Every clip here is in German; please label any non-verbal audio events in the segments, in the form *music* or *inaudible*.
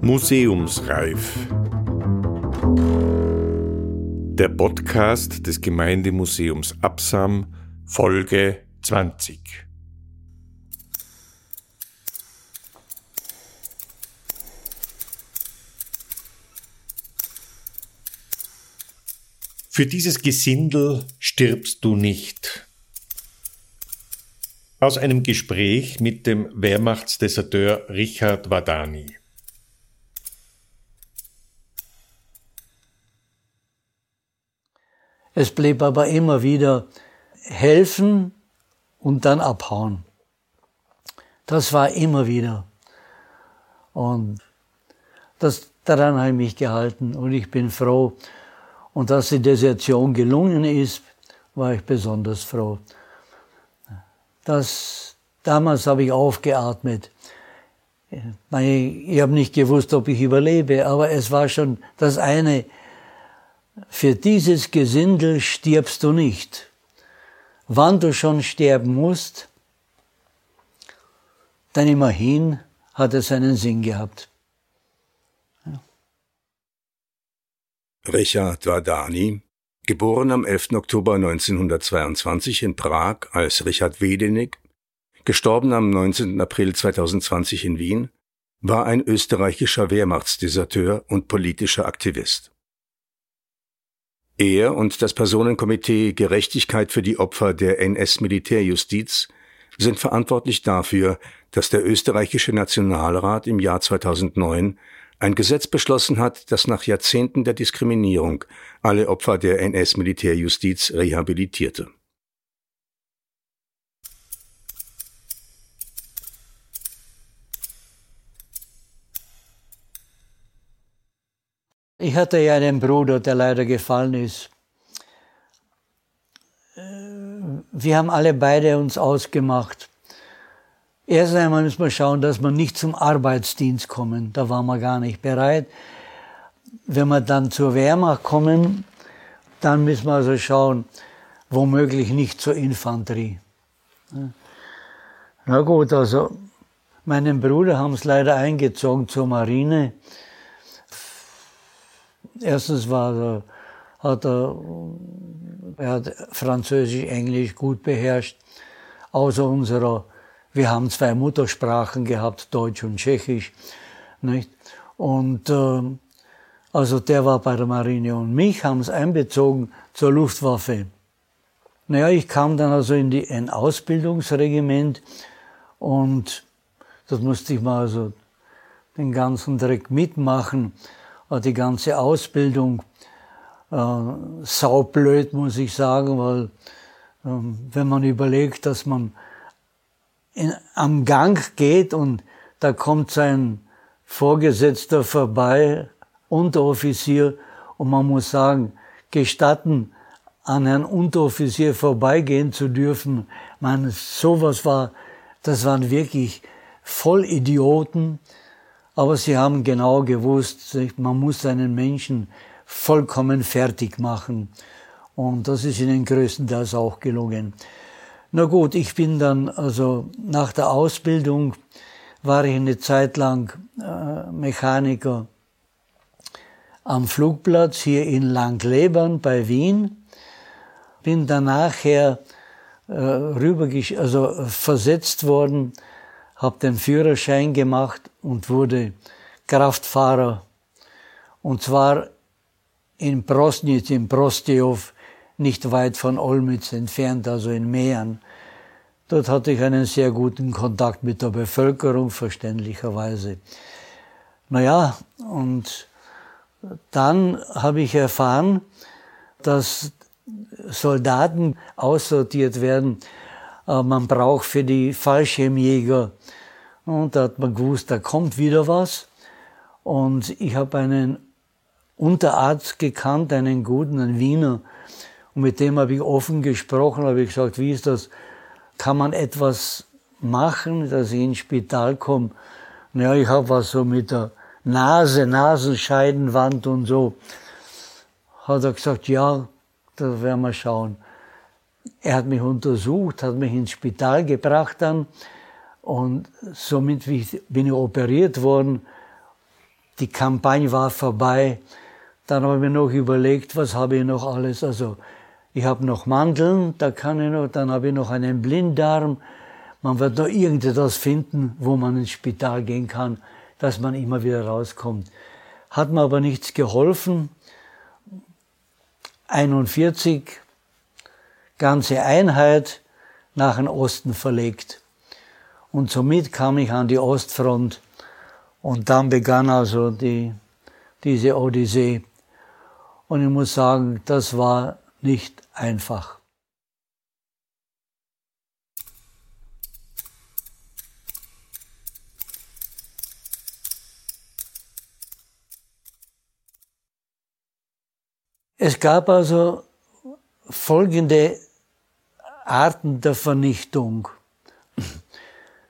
Museumsreif. Der Podcast des Gemeindemuseums Absam, Folge 20. Für dieses Gesindel stirbst du nicht. Aus einem Gespräch mit dem Wehrmachtsdeserteur Richard Wadani. Es blieb aber immer wieder helfen und dann abhauen. Das war immer wieder. Und das, daran habe ich mich gehalten und ich bin froh. Und dass die Desertion gelungen ist, war ich besonders froh. Das, damals habe ich aufgeatmet. Ich habe nicht gewusst, ob ich überlebe, aber es war schon das eine, für dieses Gesindel stirbst du nicht. Wann du schon sterben musst, dann immerhin hat es seinen Sinn gehabt. Ja. Richard Wadani, geboren am 11. Oktober 1922 in Prag als Richard Wedenig, gestorben am 19. April 2020 in Wien, war ein österreichischer Wehrmachtsdeserteur und politischer Aktivist. Er und das Personenkomitee Gerechtigkeit für die Opfer der NS-Militärjustiz sind verantwortlich dafür, dass der österreichische Nationalrat im Jahr 2009 ein Gesetz beschlossen hat, das nach Jahrzehnten der Diskriminierung alle Opfer der NS-Militärjustiz rehabilitierte. Ich hatte ja einen Bruder, der leider gefallen ist. Äh, wir haben alle beide uns ausgemacht. Erst einmal müssen wir schauen, dass wir nicht zum Arbeitsdienst kommen. Da waren wir gar nicht bereit. Wenn wir dann zur Wehrmacht kommen, dann müssen wir also schauen, womöglich nicht zur Infanterie. Na gut, also meinen Bruder haben es leider eingezogen zur Marine erstens war er, hat er, er hat Französisch, Englisch gut beherrscht, außer unserer, wir haben zwei Muttersprachen gehabt, Deutsch und Tschechisch, nicht? Und äh, also der war bei der Marine und mich haben es einbezogen zur Luftwaffe. Naja, ich kam dann also in die, ein Ausbildungsregiment und das musste ich mal also den ganzen Dreck mitmachen die ganze Ausbildung äh, saublöd, muss ich sagen, weil äh, wenn man überlegt, dass man in, am Gang geht und da kommt sein Vorgesetzter vorbei, Unteroffizier, und man muss sagen, gestatten, an Herrn Unteroffizier vorbeigehen zu dürfen. Man, sowas war, das waren wirklich Vollidioten, aber sie haben genau gewusst, man muss einen Menschen vollkommen fertig machen. Und das ist ihnen größtenteils auch gelungen. Na gut, ich bin dann, also nach der Ausbildung war ich eine Zeit lang äh, Mechaniker am Flugplatz hier in Langlebern bei Wien. Bin dann nachher äh, rüber, also versetzt worden habe den Führerschein gemacht und wurde Kraftfahrer. Und zwar in Prosnitz, in Prostiow, nicht weit von Olmütz entfernt, also in Mähren. Dort hatte ich einen sehr guten Kontakt mit der Bevölkerung, verständlicherweise. Naja, und dann habe ich erfahren, dass Soldaten aussortiert werden. Äh, man braucht für die Fallschirmjäger und da hat man gewusst, da kommt wieder was. Und ich habe einen Unterarzt gekannt, einen guten, einen Wiener. Und mit dem habe ich offen gesprochen, habe ich gesagt, wie ist das? Kann man etwas machen, dass ich ins Spital komme? Naja, ich habe was so mit der Nase, Nasenscheidenwand und so. Hat er gesagt, ja, da werden wir schauen. Er hat mich untersucht, hat mich ins Spital gebracht dann Und somit bin ich operiert worden. Die Kampagne war vorbei. Dann habe ich mir noch überlegt, was habe ich noch alles. Also ich habe noch Mandeln, da kann ich noch, dann habe ich noch einen Blinddarm. Man wird noch irgendetwas finden, wo man ins Spital gehen kann, dass man immer wieder rauskommt. Hat mir aber nichts geholfen. 41, ganze Einheit nach dem Osten verlegt. Und somit kam ich an die Ostfront und dann begann also die, diese Odyssee. Und ich muss sagen, das war nicht einfach. Es gab also folgende Arten der Vernichtung.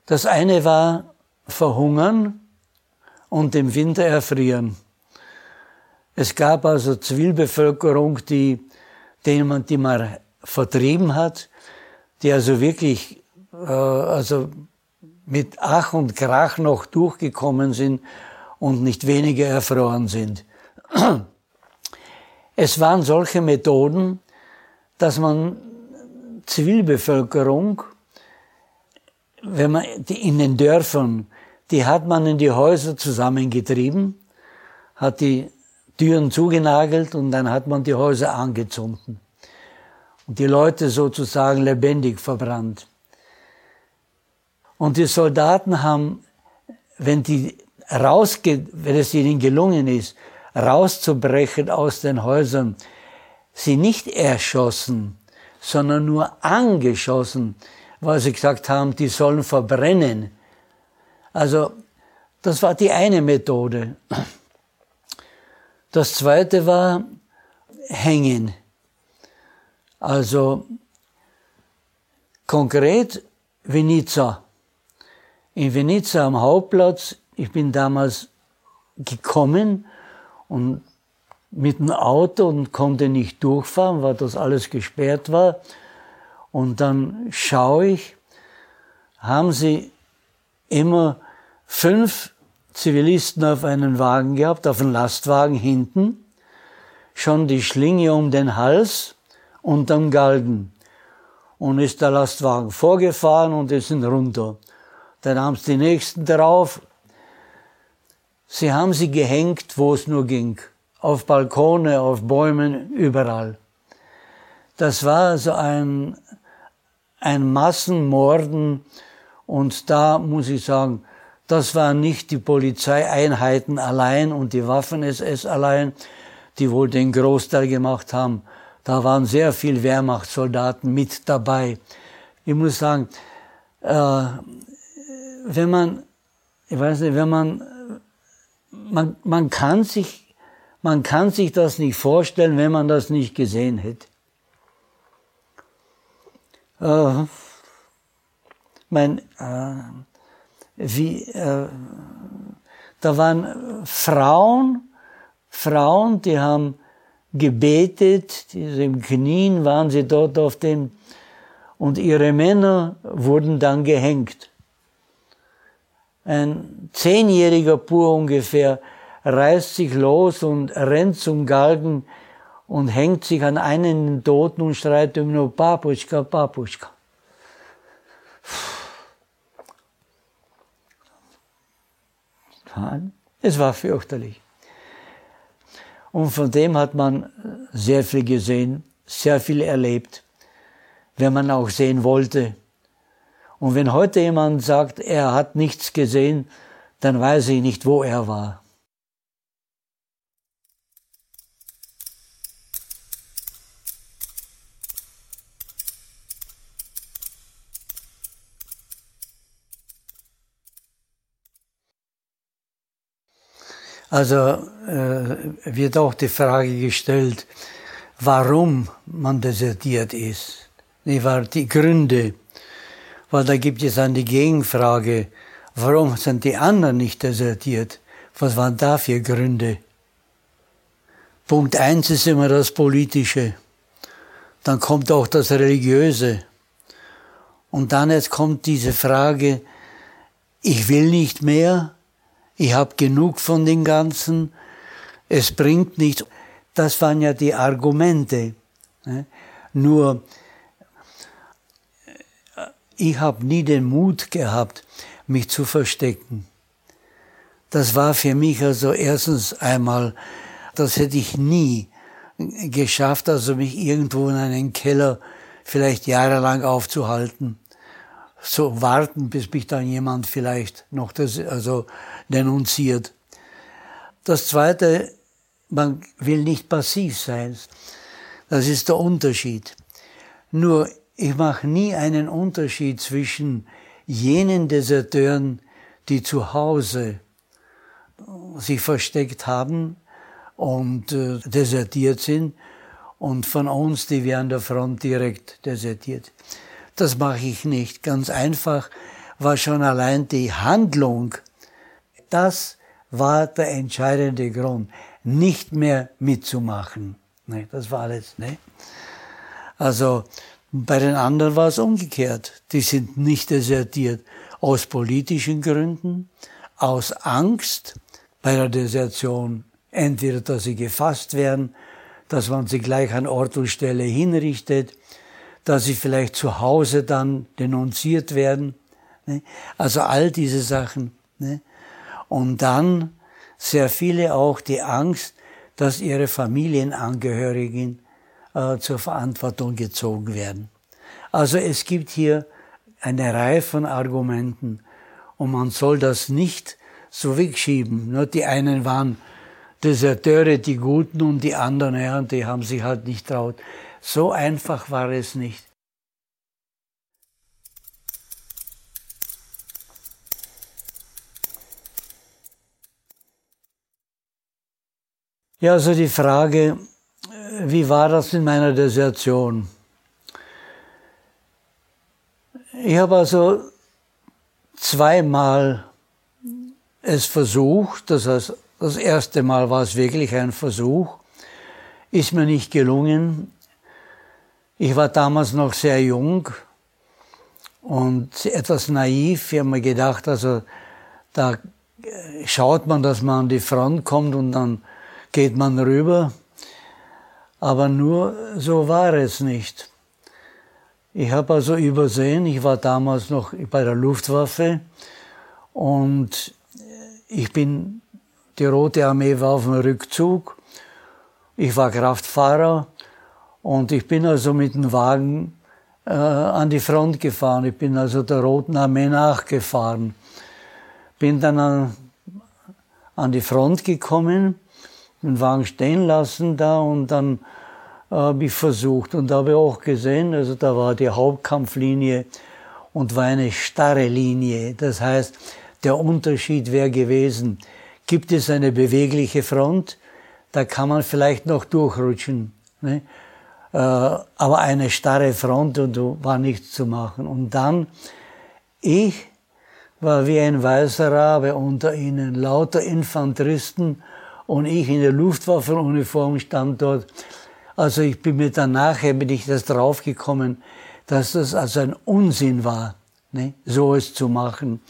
Das eine war verhungern und im Winter erfrieren. Es gab also Zivilbevölkerung, die, denen man, die man vertrieben hat, die also wirklich äh, also mit Ach und Krach noch durchgekommen sind und nicht weniger erfroren sind. *clears throat* Es waren solche Methoden, dass man Zivilbevölkerung, wenn man die in den Dörfern, die hat man in die Häuser zusammengetrieben, hat die Türen zugenagelt und dann hat man die Häuser angezündet und die Leute sozusagen lebendig verbrannt. Und die Soldaten haben, wenn die rausge wenn es ihnen gelungen ist, rauszubrechen aus den Häusern, sie nicht erschossen, sondern nur angeschossen, weil sie gesagt haben, die sollen verbrennen. Also das war die eine Methode. Das zweite war hängen. Also konkret Venica. In Venica am Hauptplatz, ich bin damals gekommen und mit dem Auto und konnte nicht durchfahren, weil das alles gesperrt war. Und dann schaue ich, haben sie immer fünf Zivilisten auf einen Wagen gehabt, auf einen Lastwagen hinten, schon die Schlinge um den Hals und am Galgen. Und ist der Lastwagen vorgefahren und die sind runter. Dann haben sie die nächsten drauf. Sie haben sie gehängt, wo es nur ging auf Balkone, auf Bäumen, überall. Das war so ein, ein Massenmorden und da muss ich sagen, das waren nicht die Polizeieinheiten allein und die Waffen-SS allein, die wohl den Großteil gemacht haben. Da waren sehr viel Wehrmachtssoldaten mit dabei. Ich muss sagen, äh, wenn man, ich weiß nicht, wenn man, man, man kann sich man kann sich das nicht vorstellen, wenn man das nicht gesehen hätte. Äh, mein, äh, wie, äh, da waren Frauen, Frauen, die haben gebetet, die, im Knien waren sie dort auf dem, und ihre Männer wurden dann gehängt. Ein Zehnjähriger pur ungefähr reißt sich los und rennt zum Galgen und hängt sich an einen Toten und schreit ihm nur Papuschka, Papuschka. Es war fürchterlich. Und von dem hat man sehr viel gesehen, sehr viel erlebt, wenn man auch sehen wollte. Und wenn heute jemand sagt, er hat nichts gesehen, dann weiß ich nicht, wo er war. Also äh, wird auch die Frage gestellt, warum man desertiert ist. Die, war die Gründe. Weil da gibt es dann die Gegenfrage, warum sind die anderen nicht desertiert? Was waren da für Gründe? Punkt eins ist immer das Politische. Dann kommt auch das Religiöse. Und dann jetzt kommt diese Frage, ich will nicht mehr, ich habe genug von den Ganzen, es bringt nichts. Das waren ja die Argumente. Ne? Nur, ich habe nie den Mut gehabt, mich zu verstecken. Das war für mich also erstens einmal, das hätte ich nie geschafft, also mich irgendwo in einen Keller vielleicht jahrelang aufzuhalten. So warten, bis mich dann jemand vielleicht noch das, also denunziert. Das zweite, man will nicht passiv sein. Das ist der Unterschied. Nur, ich mache nie einen Unterschied zwischen jenen Deserteuren, die zu Hause sich versteckt haben und äh, desertiert sind und von uns, die wir an der Front direkt desertiert. Das mache ich nicht. Ganz einfach war schon allein die Handlung, das war der entscheidende Grund, nicht mehr mitzumachen. Ne, das war alles. Ne? Also bei den anderen war es umgekehrt. Die sind nicht desertiert aus politischen Gründen, aus Angst bei der Desertion entweder, dass sie gefasst werden, dass man sie gleich an Ort und Stelle hinrichtet, dass sie vielleicht zu Hause dann denunziert werden. Ne? Also all diese Sachen. Ne? Und dann sehr viele auch die Angst, dass ihre Familienangehörigen äh, zur Verantwortung gezogen werden. Also es gibt hier eine Reihe von Argumenten und man soll das nicht so wegschieben. Nur die einen waren Deserteure, die Guten und die anderen, ja, die haben sich halt nicht traut. So einfach war es nicht. Ja, also die Frage, wie war das in meiner Desertion? Ich habe also zweimal es versucht, das heißt, das erste Mal war es wirklich ein Versuch, ist mir nicht gelungen. Ich war damals noch sehr jung und etwas naiv. Ich habe mir gedacht, also da schaut man, dass man an die Front kommt und dann geht man rüber. Aber nur so war es nicht. Ich habe also übersehen, ich war damals noch bei der Luftwaffe und ich bin, die Rote Armee war auf dem Rückzug. Ich war Kraftfahrer und ich bin also mit dem Wagen äh, an die Front gefahren. Ich bin also der Roten Armee nachgefahren. Bin dann an, an die Front gekommen den Wagen stehen lassen da und dann äh, habe ich versucht und habe auch gesehen, also da war die Hauptkampflinie und war eine starre Linie. Das heißt, der Unterschied wäre gewesen, gibt es eine bewegliche Front, da kann man vielleicht noch durchrutschen. Ne? Äh, aber eine starre Front und war nichts zu machen. Und dann, ich war wie ein weißer Rabe unter ihnen, lauter Infanteristen, und ich in der Luftwaffenuniform stand dort. Also ich bin mir dann nachher bin ich das draufgekommen, dass das also ein Unsinn war, ne, so es zu machen.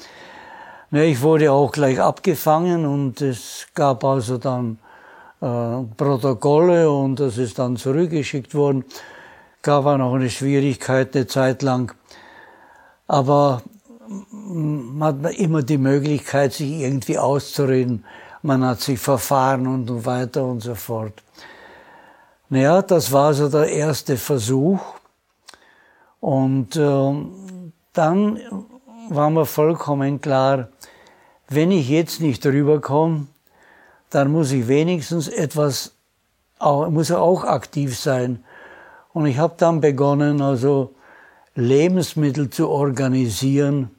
Ne, ich wurde auch gleich abgefangen und es gab also dann äh, Protokolle und das ist dann zurückgeschickt worden. Gab auch noch eine Schwierigkeit eine Zeit lang. Aber man hat immer die Möglichkeit, sich irgendwie auszureden man hat sich verfahren und so weiter und so fort. Naja, das war so der erste Versuch. Und äh, dann war mir vollkommen klar, wenn ich jetzt nicht rüberkomme, dann muss ich wenigstens etwas, auch, muss auch aktiv sein. Und ich habe dann begonnen, also Lebensmittel zu organisieren.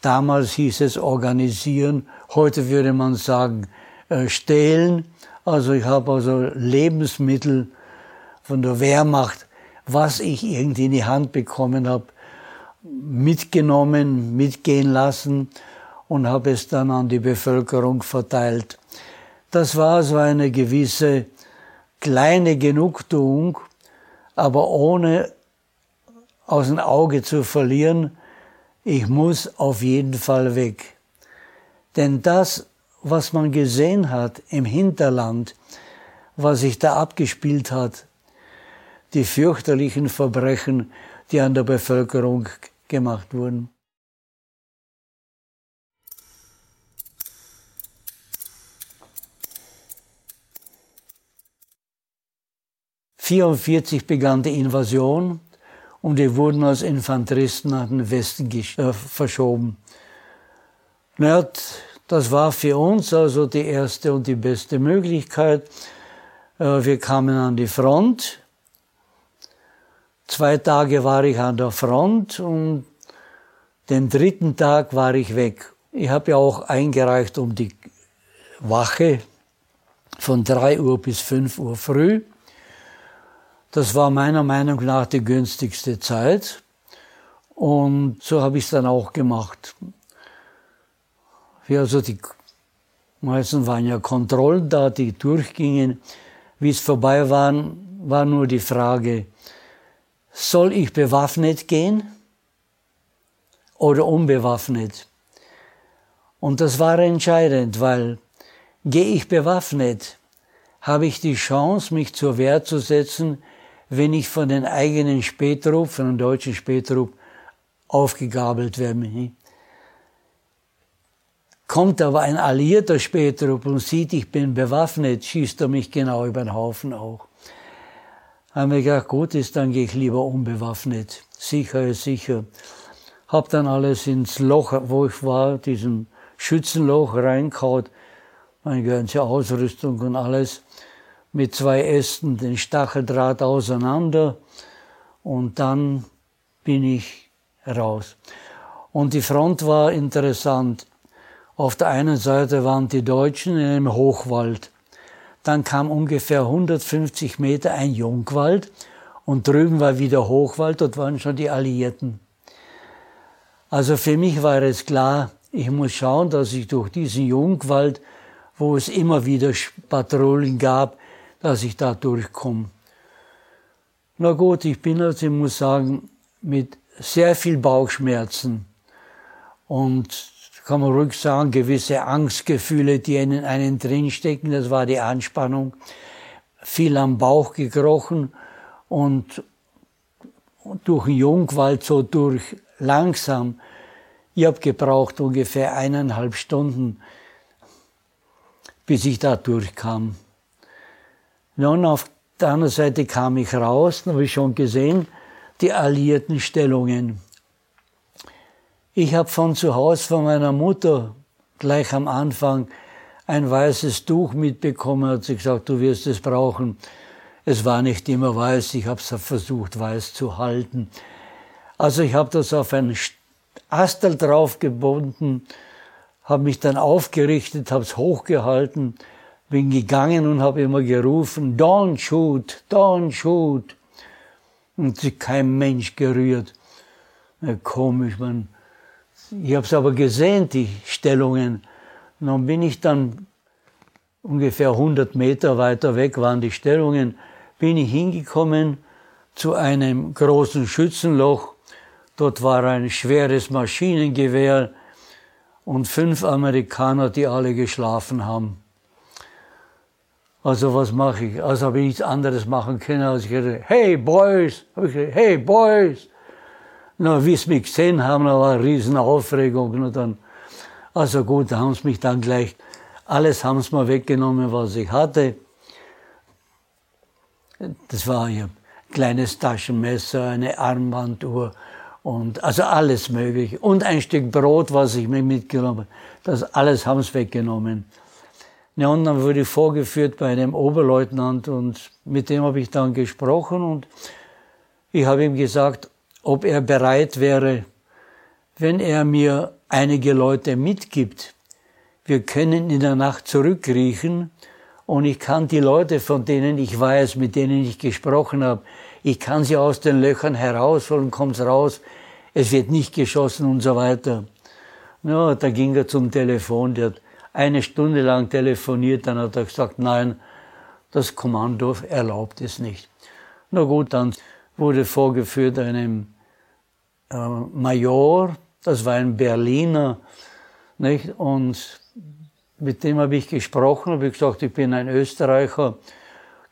Damals hieß es organisieren, heute würde man sagen äh, stehlen. Also ich habe also Lebensmittel von der Wehrmacht, was ich irgendwie in die Hand bekommen habe, mitgenommen, mitgehen lassen und habe es dann an die Bevölkerung verteilt. Das war so eine gewisse kleine Genugtuung, aber ohne aus dem Auge zu verlieren, ich muss auf jeden Fall weg. Denn das, was man gesehen hat im Hinterland, was sich da abgespielt hat, die fürchterlichen Verbrechen, die an der Bevölkerung gemacht wurden. »1944 begann die Invasion und wir wurden als Infanteristen nach den Westen äh, verschoben. Naja, das war für uns also die erste und die beste Möglichkeit. Äh, wir kamen an die Front. Zwei Tage war ich an der Front und den dritten Tag war ich weg. Ich habe ja auch eingereicht um die Wache von drei Uhr bis fünf Uhr früh. Das war meiner Meinung nach die günstigste Zeit. Und so habe ich es dann auch gemacht. Wir also die meisten waren ja Kontrollen da, die durchgingen. Wie es vorbei waren, war nur die Frage, soll ich bewaffnet gehen oder unbewaffnet? Und das war entscheidend, weil gehe ich bewaffnet, habe ich die Chance, mich zur Wehr zu setzen, wenn ich von den eigenen Spätrupp, von den deutschen Spätrupp, aufgegabelt werde. Kommt aber ein alliierter Spätrupp und sieht, ich bin bewaffnet, schießt er mich genau über den Haufen auch. Haben wir gedacht, gut ist, dann gehe ich lieber unbewaffnet. Sicher ist sicher. Hab dann alles ins Loch, wo ich war, diesem Schützenloch reinkaut, meine ganze Ausrüstung und alles mit zwei Ästen den Stacheldraht auseinander und dann bin ich raus. Und die Front war interessant. Auf der einen Seite waren die Deutschen in einem Hochwald. Dann kam ungefähr 150 Meter ein Jungwald und drüben war wieder Hochwald, dort waren schon die Alliierten. Also für mich war es klar, ich muss schauen, dass ich durch diesen Jungwald, wo es immer wieder Patrouillen gab, dass ich da durchkomme. Na gut, ich bin also, ich muss sagen, mit sehr viel Bauchschmerzen und kann man ruhig sagen, gewisse Angstgefühle, die in einen drinstecken, das war die Anspannung, viel am Bauch gekrochen und durch den Jungwald so durch langsam. Ich habe gebraucht ungefähr eineinhalb Stunden, bis ich da durchkam. Nun, auf der anderen Seite kam ich raus, dann habe ich schon gesehen, die alliierten Stellungen. Ich habe von zu Hause von meiner Mutter gleich am Anfang ein weißes Tuch mitbekommen, hat sie gesagt, du wirst es brauchen. Es war nicht immer weiß, ich habe es versucht, weiß zu halten. Also ich habe das auf ein Astel draufgebunden, habe mich dann aufgerichtet, habe es hochgehalten, bin gegangen und habe immer gerufen, don't shoot, don't shoot. Und sich kein Mensch gerührt. Ja, komisch, man. Ich habe es aber gesehen, die Stellungen. Und dann bin ich dann ungefähr 100 Meter weiter weg waren die Stellungen, bin ich hingekommen zu einem großen Schützenloch. Dort war ein schweres Maschinengewehr und fünf Amerikaner, die alle geschlafen haben. Also was mache ich? Also habe ich nichts anderes machen können, als ich gesagt, hey Boys, habe ich gesagt, hey Boys. Na, wie sie mich gesehen haben, da war eine riesen Aufregung. Und dann, also gut, da haben sie mich dann gleich, alles haben sie mir weggenommen, was ich hatte. Das war ja kleines Taschenmesser, eine Armbanduhr und also alles mögliche. Und ein Stück Brot, was ich mir mitgenommen habe. Das alles haben sie weggenommen. Ja, und dann wurde ich vorgeführt bei einem Oberleutnant und mit dem habe ich dann gesprochen und ich habe ihm gesagt, ob er bereit wäre, wenn er mir einige Leute mitgibt. Wir können in der Nacht zurückkriechen und ich kann die Leute, von denen ich weiß, mit denen ich gesprochen habe, ich kann sie aus den Löchern herausholen, kommt's raus, es wird nicht geschossen und so weiter. Ja, da ging er zum Telefon, der hat eine Stunde lang telefoniert, dann hat er gesagt, nein, das Kommando erlaubt es nicht. Na gut, dann wurde vorgeführt einem äh, Major, das war ein Berliner, Nicht? Und mit dem habe ich gesprochen, habe gesagt, ich bin ein Österreicher.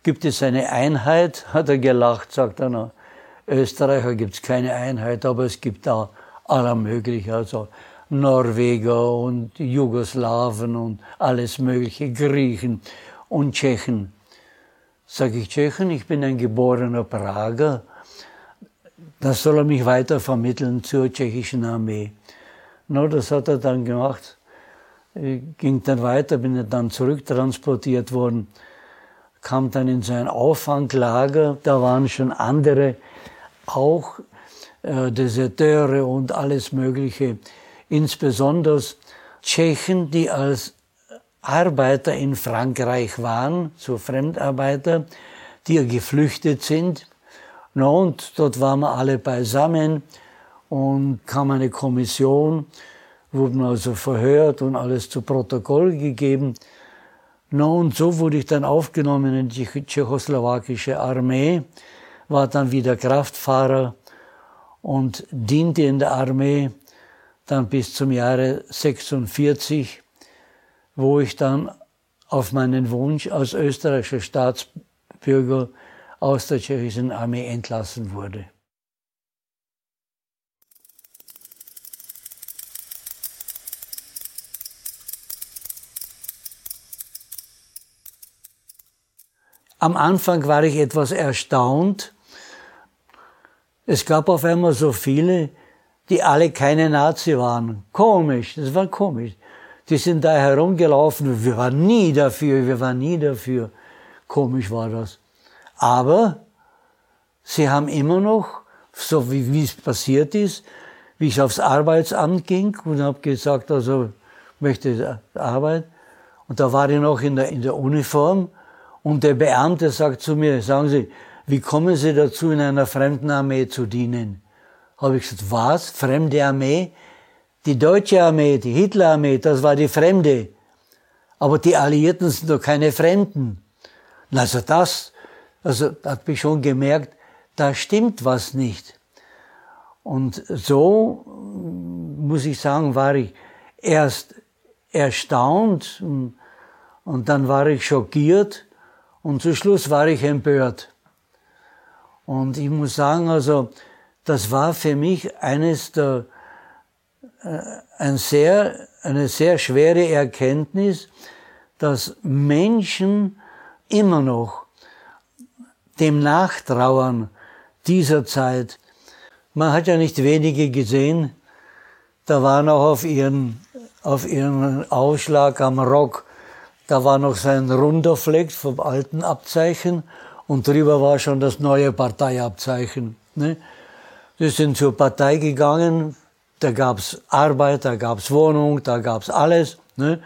Gibt es eine Einheit? *laughs* Hat er gelacht, sagt er, na, Österreicher gibt es keine Einheit, aber es gibt da aller mögliche, also Norweger und Jugoslawen und alles mögliche, Griechen und Tschechen. Sag ich Tschechen, ich bin ein geborener Prager. Das soll er mich weiter vermitteln zur tschechischen Armee. No, das hat er dann gemacht. Ich ging dann weiter, bin dann zurücktransportiert worden, kam dann in sein Auffanglager. Da waren schon andere, auch äh, Deserteure und alles Mögliche. Insbesondere Tschechen, die als Arbeiter in Frankreich waren, so Fremdarbeiter, die geflüchtet sind. Na und dort waren wir alle beisammen und kam eine Kommission, wurden also verhört und alles zu Protokoll gegeben. Na und so wurde ich dann aufgenommen in die tschechoslowakische Armee, war dann wieder Kraftfahrer und diente in der Armee dann bis zum Jahre 46 wo ich dann auf meinen Wunsch als österreichischer Staatsbürger aus der tschechischen Armee entlassen wurde. Am Anfang war ich etwas erstaunt. Es gab auf einmal so viele, die alle keine Nazi waren. Komisch, das war komisch. Die sind da herumgelaufen. Wir waren nie dafür, wir waren nie dafür. Komisch war das. Aber sie haben immer noch, so wie, es passiert ist, wie ich aufs Arbeitsamt ging und habe gesagt, also möchte Arbeit. Und da war ich noch in der, in der Uniform und der Beamte sagt zu mir, sagen Sie, wie kommen Sie dazu, in einer fremden Armee zu dienen? Habe ich gesagt, was? Fremde Armee? Die deutsche Armee, die Hitlerarmee, das war die Fremde. Aber die Alliierten sind doch keine Fremden. Also das, also da hat mich schon gemerkt, da stimmt was nicht. Und so, muss ich sagen, war ich erst erstaunt und, und dann war ich schockiert und zu Schluss war ich empört. Und ich muss sagen, also, das war für mich eines der äh, ein sehr, eine sehr schwere Erkenntnis, dass Menschen immer noch dem Nachtrauern dieser Zeit. Man hat ja nicht wenige gesehen, da war noch auf ihren, auf ihren Ausschlag am Rock, da war noch sein runder Fleck vom alten Abzeichen und drüber war schon das neue Parteiabzeichen. Ne? Die sind zur Partei gegangen, da gab's Arbeit, da gab's Wohnung, da gab's alles. Ne?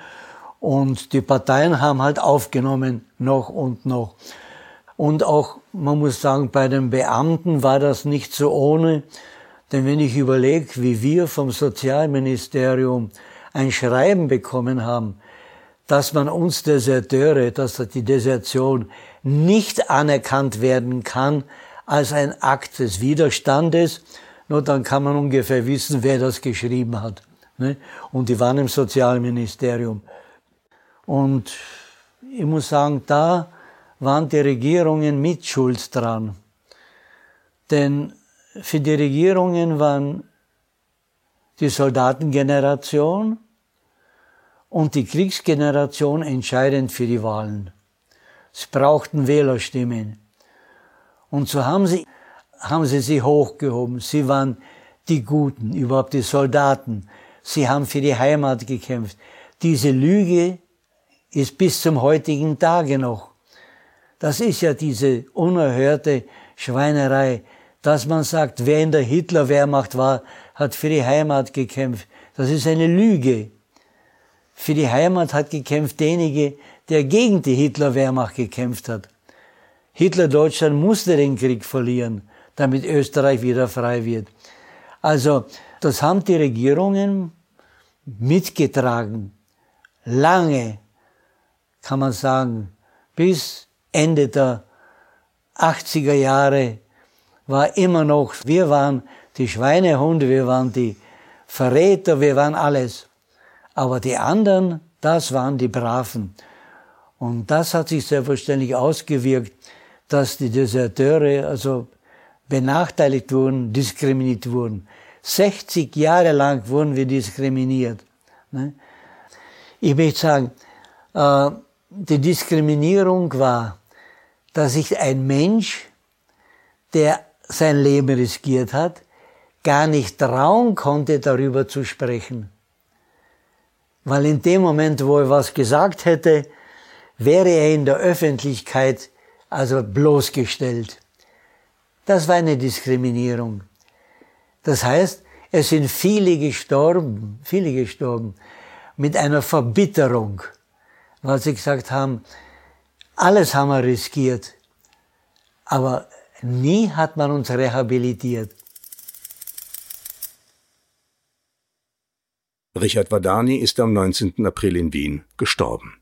Und die Parteien haben halt aufgenommen, noch und noch. Und auch, man muss sagen, bei den Beamten war das nicht so ohne. Denn wenn ich überlege, wie wir vom Sozialministerium ein Schreiben bekommen haben, dass man uns Deserteure, dass die Desertion nicht anerkannt werden kann als ein Akt des Widerstandes, nur dann kann man ungefähr wissen, wer das geschrieben hat. Ne? Und die waren im Sozialministerium. Und ich muss sagen, da waren die Regierungen mit Schuld dran. Denn für die Regierungen waren die Soldatengeneration und die Kriegsgeneration entscheidend für die Wahlen. Sie brauchten Wählerstimmen. Und so haben sie haben sie sie hochgehoben. Sie waren die Guten, überhaupt die Soldaten. Sie haben für die Heimat gekämpft. Diese Lüge ist bis zum heutigen Tage noch. Das ist ja diese unerhörte Schweinerei, dass man sagt, wer in der Hitler-Wehrmacht war, hat für die Heimat gekämpft. Das ist eine Lüge. Für die Heimat hat gekämpft derjenige, der gegen die Hitler-Wehrmacht gekämpft hat. Hitler-Deutschland musste den Krieg verlieren damit Österreich wieder frei wird. Also das haben die Regierungen mitgetragen. Lange, kann man sagen, bis Ende der 80er Jahre war immer noch, wir waren die Schweinehunde, wir waren die Verräter, wir waren alles. Aber die anderen, das waren die Braven. Und das hat sich selbstverständlich ausgewirkt, dass die Deserteure also benachteiligt wurden, diskriminiert wurden. 60 Jahre lang wurden wir diskriminiert. Ne? Ich möchte sagen, äh, die Diskriminierung war, dass sich ein Mensch, der sein Leben riskiert hat, gar nicht trauen konnte, darüber zu sprechen. Weil in dem Moment, wo er was gesagt hätte, wäre er in der Öffentlichkeit also bloßgestellt. Das war eine Diskriminierung. Das heißt, es sind viele gestorben, viele gestorben, mit einer Verbitterung, weil sie gesagt haben, alles haben wir riskiert, aber nie hat man uns rehabilitiert. Richard Vadani ist am 19. April in Wien gestorben.